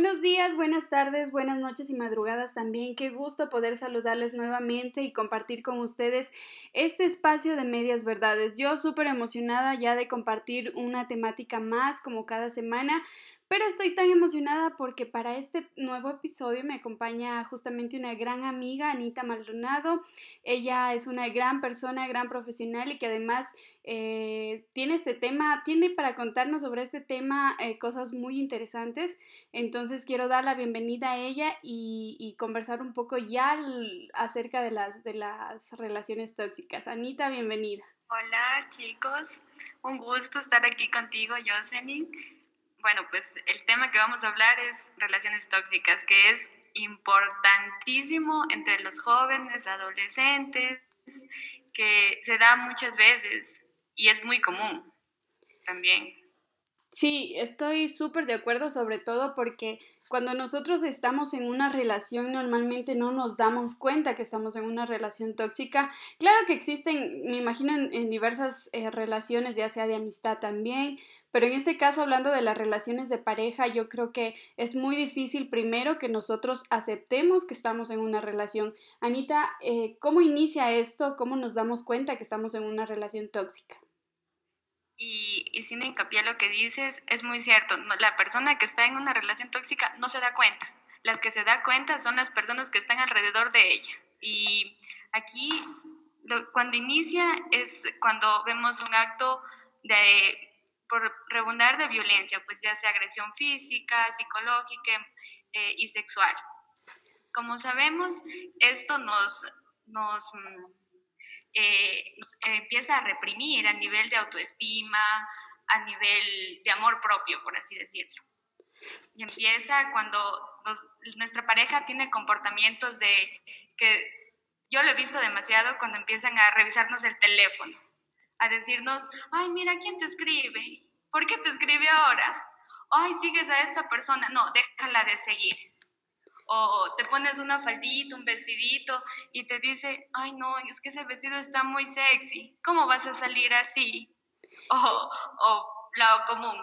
Buenos días, buenas tardes, buenas noches y madrugadas también. Qué gusto poder saludarles nuevamente y compartir con ustedes este espacio de medias verdades. Yo súper emocionada ya de compartir una temática más como cada semana. Pero estoy tan emocionada porque para este nuevo episodio me acompaña justamente una gran amiga, Anita Maldonado. Ella es una gran persona, gran profesional y que además eh, tiene este tema, tiene para contarnos sobre este tema eh, cosas muy interesantes. Entonces quiero dar la bienvenida a ella y, conversar un poco ya acerca de las, de las relaciones tóxicas. Anita, bienvenida. Hola chicos, un gusto estar aquí contigo, Jocelyn bueno, pues el tema que vamos a hablar es relaciones tóxicas, que es importantísimo entre los jóvenes, adolescentes, que se da muchas veces y es muy común también. Sí, estoy súper de acuerdo, sobre todo porque cuando nosotros estamos en una relación normalmente no nos damos cuenta que estamos en una relación tóxica. Claro que existen, me imagino, en, diversas eh, relaciones, ya sea de amistad también, pero en este caso, hablando de las relaciones de pareja, yo creo que es muy difícil primero que nosotros aceptemos que estamos en una relación. Anita, eh, ¿cómo inicia esto? ¿Cómo nos damos cuenta que estamos en una relación tóxica? Y, y sin hincapié lo que dices, es muy cierto. La persona que está en una relación tóxica no se da cuenta. Las que se da cuenta son las personas que están alrededor de ella. Y aquí, cuando inicia, es cuando vemos un acto de por rebundar de violencia, pues ya sea agresión física, psicológica eh, y sexual. Como sabemos, esto nos, nos, mm, eh, empieza a reprimir a nivel de autoestima, a nivel de amor propio, por así decirlo. Y empieza cuando nuestra pareja tiene comportamientos de que yo lo he visto demasiado cuando empiezan a revisarnos el teléfono a decirnos, ay, mira quién te escribe, ¿por qué te escribe ahora? Ay, sigues a esta persona, no, déjala de seguir. O te pones una faldita, un vestidito y te dice, ay, no, es que ese vestido está muy sexy, ¿cómo vas a salir así? O, o lado común,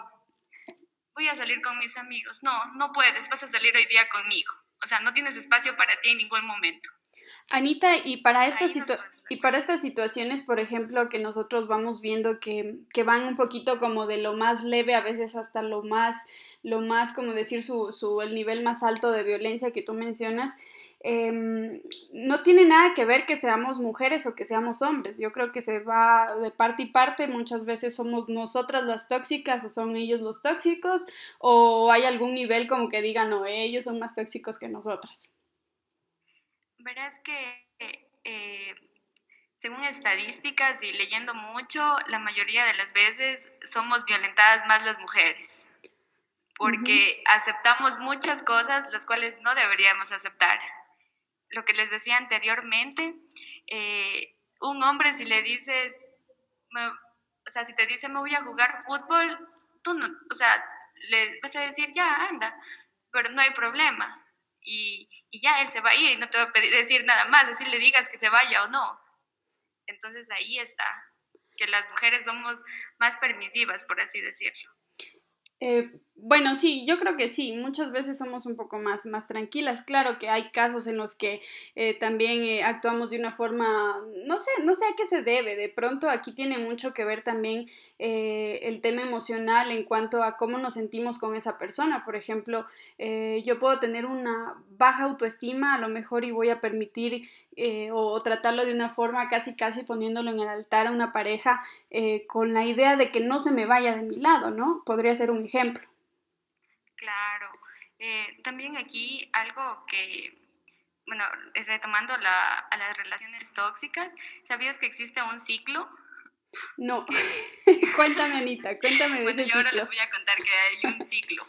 voy a salir con mis amigos. No, no puedes, vas a salir hoy día conmigo. O sea, no tienes espacio para ti en ningún momento. Anita, y para, estas y para estas situaciones, por ejemplo, que nosotros vamos viendo que, que, van un poquito como de lo más leve, a veces hasta lo más, lo más, como decir, su, su el nivel más alto de violencia que tú mencionas, em, no tiene nada que ver que seamos mujeres o que seamos hombres. Yo creo que se va de parte y parte. Muchas veces somos nosotras las tóxicas o son ellos los tóxicos o hay algún nivel como que digan, no, ellos son más tóxicos que nosotras. Verás que eh, según estadísticas y leyendo mucho, la mayoría de las veces somos violentadas más las mujeres, porque aceptamos muchas cosas las cuales no deberíamos aceptar. Lo que les decía anteriormente, eh, un hombre si le dices, o sea, si te dice me voy a jugar fútbol, tú no, o sea, le vas a decir ya, anda, pero no hay problema y, ya él se va a ir y no te va a pedir, decir nada más, decir le digas que se vaya o no. Entonces ahí está, que las mujeres somos más permisivas, por así decirlo. Eh, bueno, sí, yo creo que sí, muchas veces somos un poco más, más tranquilas. Claro que hay casos en los que eh, también eh, actuamos de una forma, no sé, no sé a qué se debe. De pronto aquí tiene mucho que ver también el tema emocional en cuanto a cómo nos sentimos con esa persona. Por ejemplo, yo puedo tener una baja autoestima a lo mejor y voy a permitir o, tratarlo de una forma casi casi poniéndolo en el altar a una pareja con la idea de que no se me vaya de mi lado, ¿no? Podría ser un ejemplo. Claro. Eh, también aquí algo que, bueno, retomando a las relaciones tóxicas, ¿sabías que existe un ciclo? No. cuéntame, Anita, cuéntame de bueno, yo ahora les voy a contar que hay un ciclo.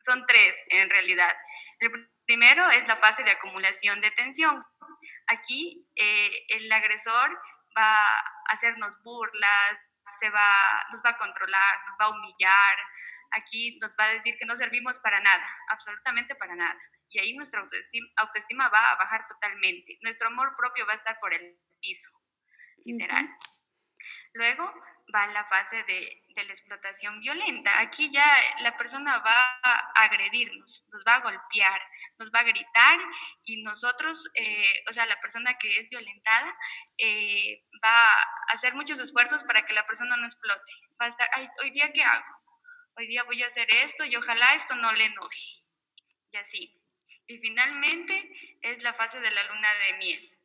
Son tres, en realidad. El primero es la fase de acumulación de tensión. Aquí eh, el agresor va hacernos burlas, se va, nos va a controlar, nos va a humillar, aquí nos va a decir que no servimos para nada, absolutamente para nada. Y ahí nuestra autoestima, va a bajar totalmente. Nuestro amor propio va a estar por el piso, literal. Luego va la fase de, de, la explotación violenta. Aquí ya la persona va a agredirnos, nos va a golpear, nos va a gritar y nosotros, eh, o sea, la persona que es violentada eh, va a hacer muchos esfuerzos para que la persona no explote. Va a estar, Ay, hoy día qué hago? Hoy día voy a hacer esto y ojalá esto no le enoje. Y así. Y finalmente es la fase de la luna de miel.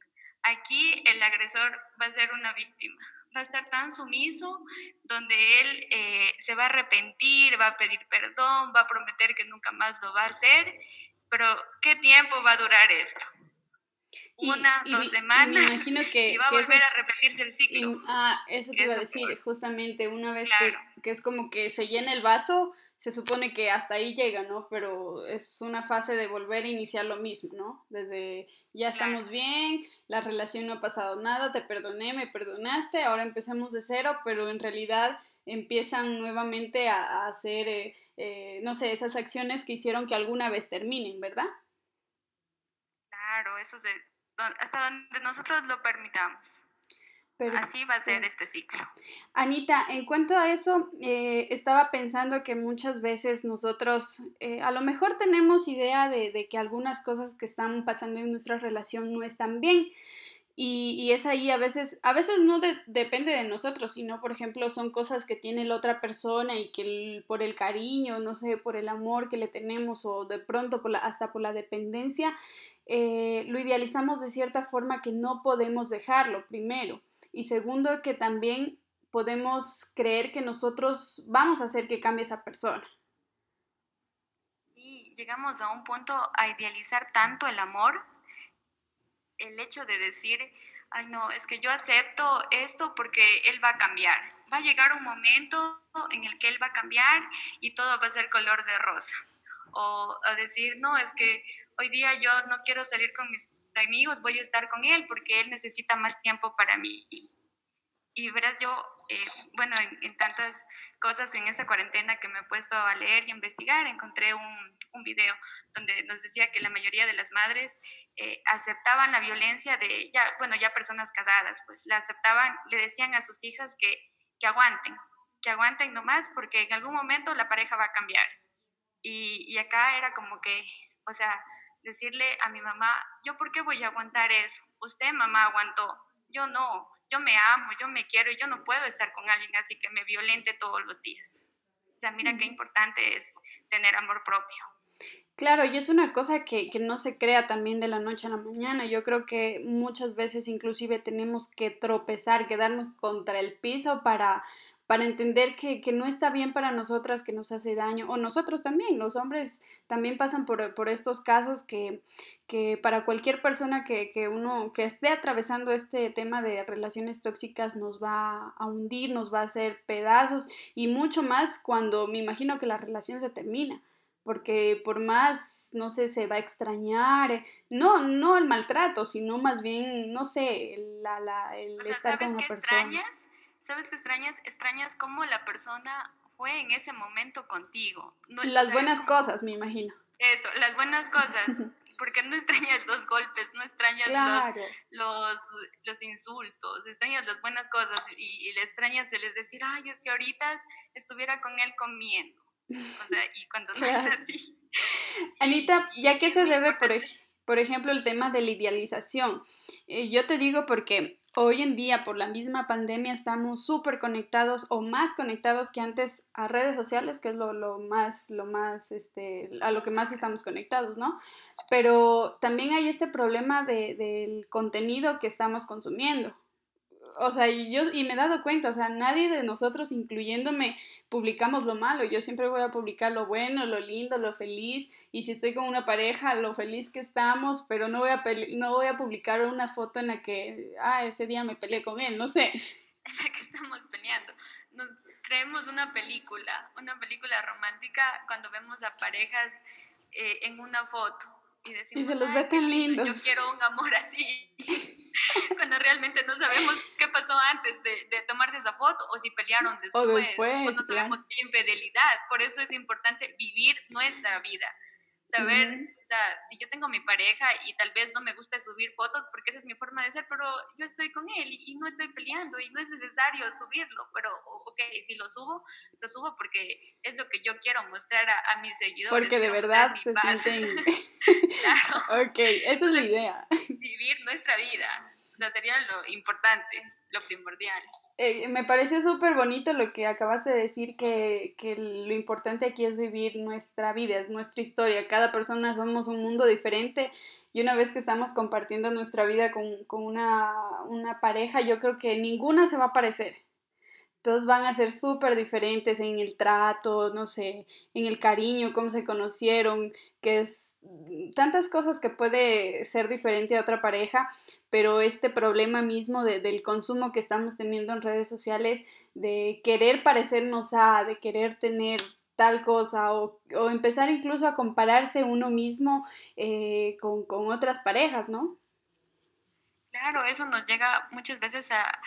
Aquí el agresor va a ser una víctima, va a estar tan sumiso donde él eh, se va a arrepentir, va a pedir perdón, va a prometer que nunca más lo va a hacer, pero ¿qué tiempo va a durar esto? Una, dos semanas. Me imagino que. Y va a volver a repetirse el ciclo. ah, eso te iba a decir, justamente, una vez que, que, es como que se llena el vaso, se supone que hasta ahí llega, ¿no? Pero es una fase de volver a iniciar lo mismo, ¿no? Desde ya estamos bien, la relación no ha pasado nada, te perdoné, me perdonaste, ahora empezamos de cero, pero en realidad empiezan nuevamente a, hacer, eh, eh, no sé, esas acciones que hicieron que alguna vez terminen, ¿verdad? Claro, eso es hasta donde nosotros lo permitamos. Así va a ser este ciclo. Anita, en cuanto a eso, eh, estaba pensando que muchas veces nosotros eh, a lo mejor tenemos idea de, que algunas cosas que están pasando en nuestra relación no están bien. Y, es ahí a veces, a veces no depende de nosotros, sino por ejemplo son cosas que tiene la otra persona y que por el cariño, no sé, por el amor que le tenemos o de pronto por hasta por la dependencia, eh, lo idealizamos de cierta forma que no podemos dejarlo, primero. Y segundo, que también podemos creer que nosotros vamos a hacer que cambie esa persona. Y llegamos a un punto a idealizar tanto el amor, el hecho de decir, ay no, es que yo acepto esto porque él va a cambiar. Va a llegar un momento en el que él va a cambiar y todo va a ser color de rosa o a decir, no, es que hoy día yo no quiero salir con mis amigos, voy a estar con él porque él necesita más tiempo para mí. Y verás, yo, eh, bueno, en, tantas cosas en esta cuarentena que me he puesto a leer y investigar, encontré un, un video donde nos decía que la mayoría de las madres eh, aceptaban la violencia de, ya, bueno, ya personas casadas, pues la aceptaban, le decían a sus hijas que, que aguanten, que aguanten nomás porque en algún momento la pareja va a cambiar y, acá era como que, o sea, decirle a mi mamá, yo por qué voy a aguantar eso? Usted, mamá, aguantó, yo no, yo me amo, yo me quiero y yo no puedo estar con alguien así que me violente todos los días. O sea, mira qué importante es tener amor propio. Claro, y es una cosa que, que, no se crea también de la noche a la mañana. Yo creo que muchas veces inclusive tenemos que tropezar, quedarnos contra el piso para, para entender que, no está bien para nosotras, que nos hace daño, o nosotros también, los hombres también pasan por, estos casos que, que, para cualquier persona que, que, uno que esté atravesando este tema de relaciones tóxicas nos va a hundir, nos va a hacer pedazos y mucho más cuando me imagino que la relación se termina porque por más, no sé, se va a extrañar, no, no el maltrato, sino más bien, no sé, la, la, el estar con una persona. ¿Sabes qué extrañas? Extrañas cómo la persona fue en ese momento contigo. las buenas cosas, me imagino. Eso, las buenas cosas. Porque no extrañas los golpes, no extrañas los, los, insultos, extrañas las buenas cosas y, le extrañas el decir, ay, es que ahorita estuviera con él comiendo. O sea, y cuando no es así. Anita, ¿ya qué se debe, por, por ejemplo, el tema de la idealización? Eh, yo te digo porque Hoy en día, por la misma pandemia, estamos súper conectados o más conectados que antes a redes sociales, que es lo, lo, más, lo más, este, a lo que más estamos conectados, ¿no? Pero también hay este problema de, del contenido que estamos consumiendo o sea, y yo, y me he dado cuenta, o sea, nadie de nosotros, incluyéndome, publicamos lo malo. Yo siempre voy a publicar lo bueno, lo lindo, lo feliz. Y si estoy con una pareja, lo feliz que estamos, pero no voy a, no voy a publicar una foto en la que, ah, ese día me peleé con él, no sé. En la que estamos peleando. Nos creemos una película, una película romántica cuando vemos a parejas eh, en una foto y decimos, se los ve tan lindos. yo quiero un amor así. Cuando realmente no sabemos qué pasó antes de, de, tomarse esa foto o si pelearon después. O, después, o no sabemos infidelidad. Por eso es importante vivir nuestra vida saber, o sea, si yo tengo mi pareja y tal vez no me gusta subir fotos porque esa es mi forma de ser, pero yo estoy con él y, no estoy peleando y no es necesario subirlo, pero ok, si lo subo, lo subo porque es lo que yo quiero mostrar a, mis seguidores. Porque de verdad se sienten... claro. Ok, esa es la idea. Vivir nuestra vida. O sea, sería lo importante, lo primordial. Eh, me parece súper bonito lo que acabas de decir, que, que, lo importante aquí es vivir nuestra vida, es nuestra historia. Cada persona somos un mundo diferente y una vez que estamos compartiendo nuestra vida con, con una, una pareja, yo creo que ninguna se va a parecer todos van a ser súper diferentes en el trato, no sé, en el cariño, cómo se conocieron, que es tantas cosas que puede ser diferente a otra pareja, pero este problema mismo del consumo que estamos teniendo en redes sociales, de querer parecernos a, de querer tener tal cosa o, empezar incluso a compararse uno mismo eh, con, con otras parejas, ¿no? Claro, eso nos llega muchas veces a,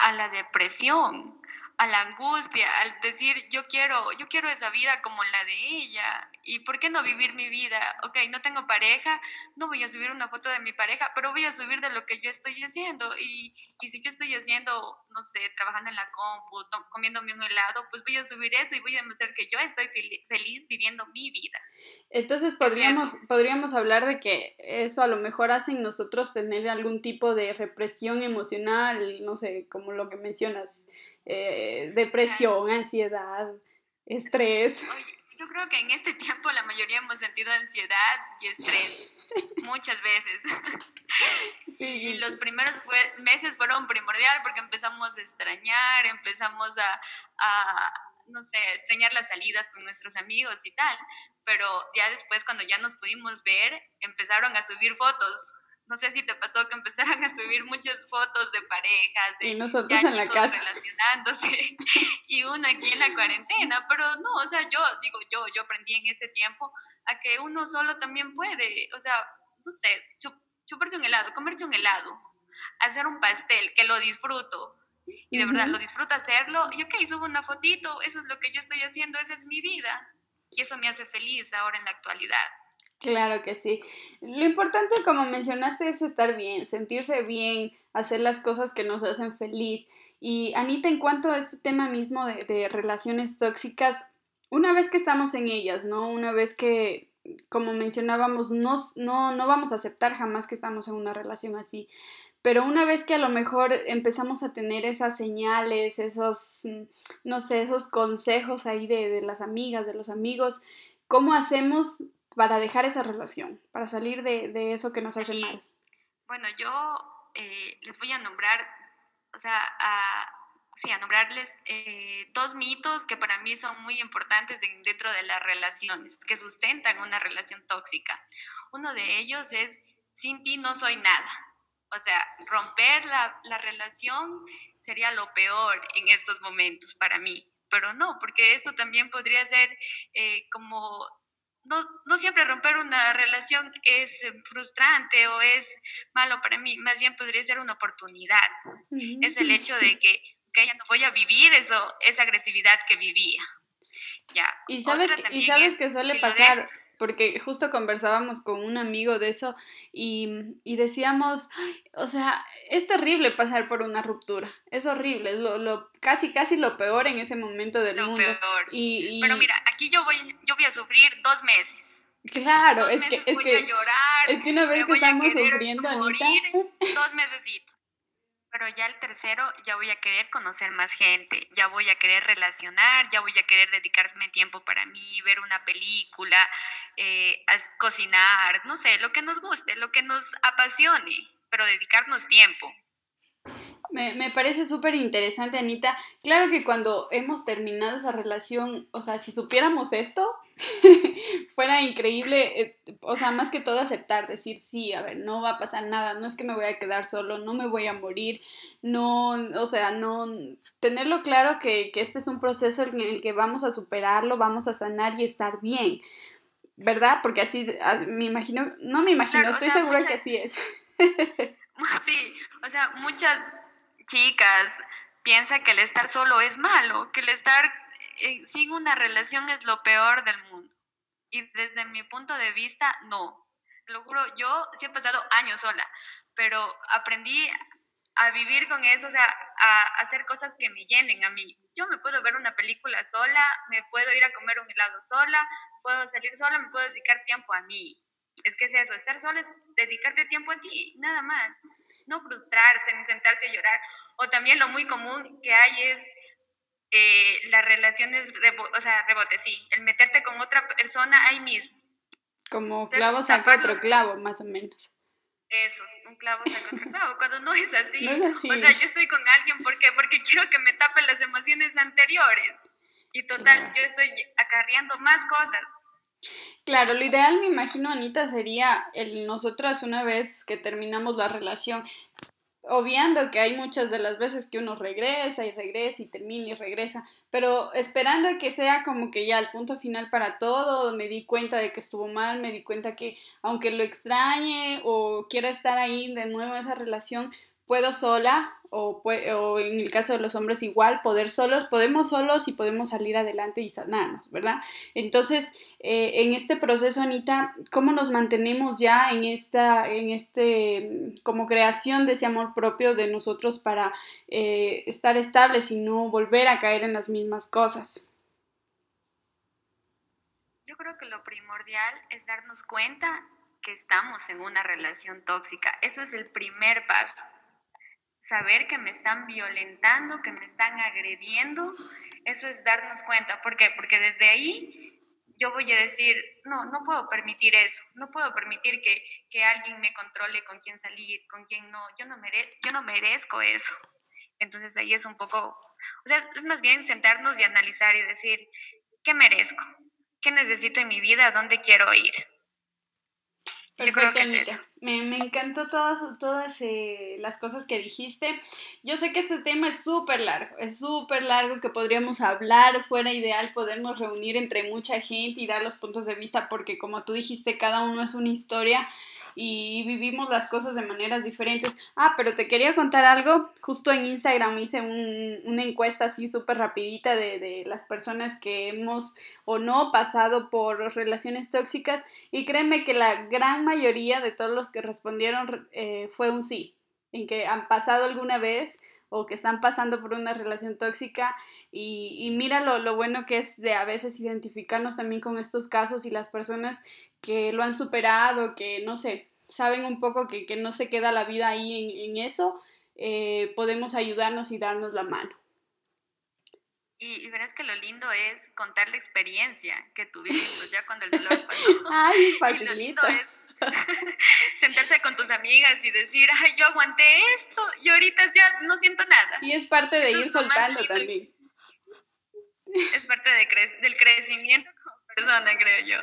a la depresión, a la angustia, al decir yo quiero, yo quiero esa vida como la de ella. ¿Y por qué no vivir mi vida? Ok, no tengo pareja, no voy a subir una foto de mi pareja, pero voy a subir de lo que yo estoy haciendo. Y, y si yo estoy haciendo, no sé, trabajando en la compu, comiéndome un helado, pues voy a subir eso y voy a demostrar que yo estoy feliz viviendo mi vida. Entonces podríamos, podríamos hablar de que eso a lo mejor hace en nosotros tener algún tipo de represión emocional, no sé, como lo que mencionas eh, depresión, ansiedad, estrés. yo creo que en este tiempo la mayoría hemos sentido ansiedad y estrés, muchas veces. Y los primeros meses fueron primordial porque empezamos a extrañar, empezamos a, a no sé, extrañar las salidas con nuestros amigos y tal, pero ya después cuando ya nos pudimos ver, empezaron a subir fotos no sé si te pasó que empezaron a subir muchas fotos de parejas, de y nosotros en la casa. relacionándose, y uno aquí en la cuarentena, pero no, o sea, yo digo, yo, yo aprendí en este tiempo a que uno solo también puede, o sea, no sé, chuparse un helado, comerse un helado, hacer un pastel, que lo disfruto, y de verdad lo disfruto hacerlo, y ok, subo una fotito, eso es lo que yo estoy haciendo, esa es mi vida, y eso me hace feliz ahora en la actualidad. Claro que sí. Lo importante, como mencionaste, es estar bien, sentirse bien, hacer las cosas que nos hacen feliz. Y Anita, en cuanto a este tema mismo de, relaciones tóxicas, una vez que estamos en ellas, ¿no? Una vez que, como mencionábamos, no, no, no vamos a aceptar jamás que estamos en una relación así. Pero una vez que a lo mejor empezamos a tener esas señales, esos, no sé, esos consejos ahí de, de las amigas, de los amigos, ¿cómo hacemos para dejar esa relación, para salir de, eso que nos hace mal? Bueno, yo eh, les voy a nombrar, o sea, sí, a nombrarles eh, dos mitos que para mí son muy importantes dentro de las relaciones, que sustentan una relación tóxica. Uno de ellos es, sin ti no soy nada. O sea, romper la, relación sería lo peor en estos momentos para mí pero no, porque esto también podría ser eh, como no, no, siempre romper una relación es eh, frustrante o es malo para mí, más bien podría ser una oportunidad. Es el hecho de que, que ya no voy a vivir eso, esa agresividad que vivía. Ya. Y sabes, y sabes que suele pasar, porque justo conversábamos con un amigo de eso y, decíamos, o sea, es terrible pasar por una ruptura, es horrible, es lo, casi casi lo peor en ese momento del mundo. Peor. Y, Pero mira, aquí yo voy, yo voy a sufrir dos meses. Claro, es que, es que, llorar, es que una vez que estamos sufriendo, morir, dos meses pero ya el tercero ya voy a querer conocer más gente, ya voy a querer relacionar, ya voy a querer dedicarme tiempo para mí, ver una película, eh, cocinar, no sé, lo que nos guste, lo que nos apasione, pero dedicarnos tiempo. Me, me parece súper interesante, Anita. Claro que cuando hemos terminado esa relación, o sea, si supiéramos esto, fuera increíble, eh, o sea, más que todo aceptar, decir, sí, a ver, no va a pasar nada, no es que me voy a quedar solo, no me voy a morir, no, o sea, no, tenerlo claro que, que este es un proceso en el que vamos a superarlo, vamos a sanar y estar bien ¿verdad? Porque así, me imagino, no me imagino, estoy segura que así es. sí, o sea, muchas chicas piensan que el estar solo es malo, que el estar eh, sin una relación es lo peor del mundo. Y desde mi punto de vista, no. Lo juro, yo sí he pasado años sola, pero aprendí a vivir con eso, o sea, a hacer cosas que me llenen a mí. Yo me puedo ver una película sola, me puedo ir a comer un helado sola, puedo salir sola, me puedo dedicar tiempo a mí. Es que es eso, estar sola es dedicarte tiempo a ti, nada más. No frustrarse ni sentarse a llorar. O también lo muy común que hay es eh, las relaciones, o sea, rebote, sí, el meterte con otra persona ahí mismo. Como clavo saca otro clavo, más o menos. Eso, un clavo saca otro clavo, cuando no es así. No es así. O sea, yo estoy con alguien, ¿por qué? Porque quiero que me tape las emociones anteriores. Y total, yo estoy acarreando más cosas. Claro, lo ideal, me imagino, Anita, sería el nosotras una vez que terminamos la relación, obviando que hay muchas de las veces que uno regresa y regresa y termina y regresa, pero esperando que sea como que ya el punto final para todo, me di cuenta de que estuvo mal, me di cuenta que aunque lo extrañe o quiera estar ahí de nuevo en esa relación, puedo sola o, en el caso de los hombres igual, poder solos, podemos solos y podemos salir adelante y sanarnos, ¿verdad? Entonces, eh, en este proceso, Anita, ¿cómo nos mantenemos ya en esta, en este, como creación de ese amor propio de nosotros para eh, estar estables y no volver a caer en las mismas cosas? Yo creo que lo primordial es darnos cuenta que estamos en una relación tóxica. Eso es el primer paso saber que me están violentando, que me están agrediendo, eso es darnos cuenta. ¿Por qué? Porque desde ahí yo voy a decir, no, no puedo permitir eso, no puedo permitir que, que alguien me controle con quién salir, con quién no, yo no, mere yo no merezco eso. Entonces ahí es un poco, o sea, es más bien sentarnos y analizar y decir, ¿qué merezco? ¿Qué necesito en mi vida? ¿Dónde quiero ir? Yo creo que es eso. Me, me encantó todas, todas eh, las cosas que dijiste. Yo sé que este tema es súper largo, es súper largo que podríamos hablar, fuera ideal podernos reunir entre mucha gente y dar los puntos de vista porque como tú dijiste, cada uno es una historia y vivimos las cosas de maneras diferentes. Ah, pero te quería contar algo. Justo en Instagram hice una encuesta así súper rapidita de, de, las personas que hemos o no pasado por relaciones tóxicas y créeme que la gran mayoría de todos los que respondieron eh, fue un sí, en que han pasado alguna vez o que están pasando por una relación tóxica y, y mira lo, bueno que es de a veces identificarnos también con estos casos y las personas que lo han superado, que no sé, saben un poco que, que no se queda la vida ahí en, en eso, eh, podemos ayudarnos y darnos la mano. Y, verás que lo lindo es contar la experiencia que tuvimos ya cuando el dolor pasó. Ay, Y lo lindo es sentarse con tus amigas y decir, ay, yo aguanté esto y ahorita ya no siento nada. Y es parte de ir soltando también. Es parte de cre del crecimiento como persona, creo yo.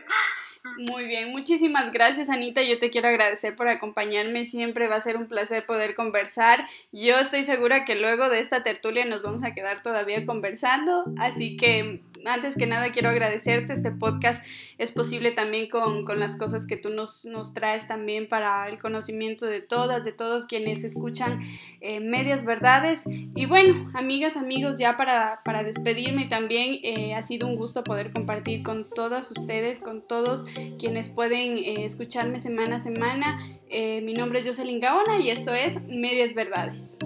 Muy bien, muchísimas gracias Anita, yo te quiero agradecer por acompañarme, siempre va a ser un placer poder conversar. Yo estoy segura que luego de esta tertulia nos vamos a quedar todavía conversando, así que antes que nada quiero agradecerte. Este podcast es posible también con, las cosas que tú nos, nos, traes también para el conocimiento de todas, de todos quienes escuchan eh, Medias Verdades. Y bueno, amigas, amigos, ya para, para despedirme también eh, ha sido un gusto poder compartir con todas ustedes, con todos quienes pueden eh, escucharme semana a semana. mi nombre es Jocelyn Gaona y esto es Medias Verdades.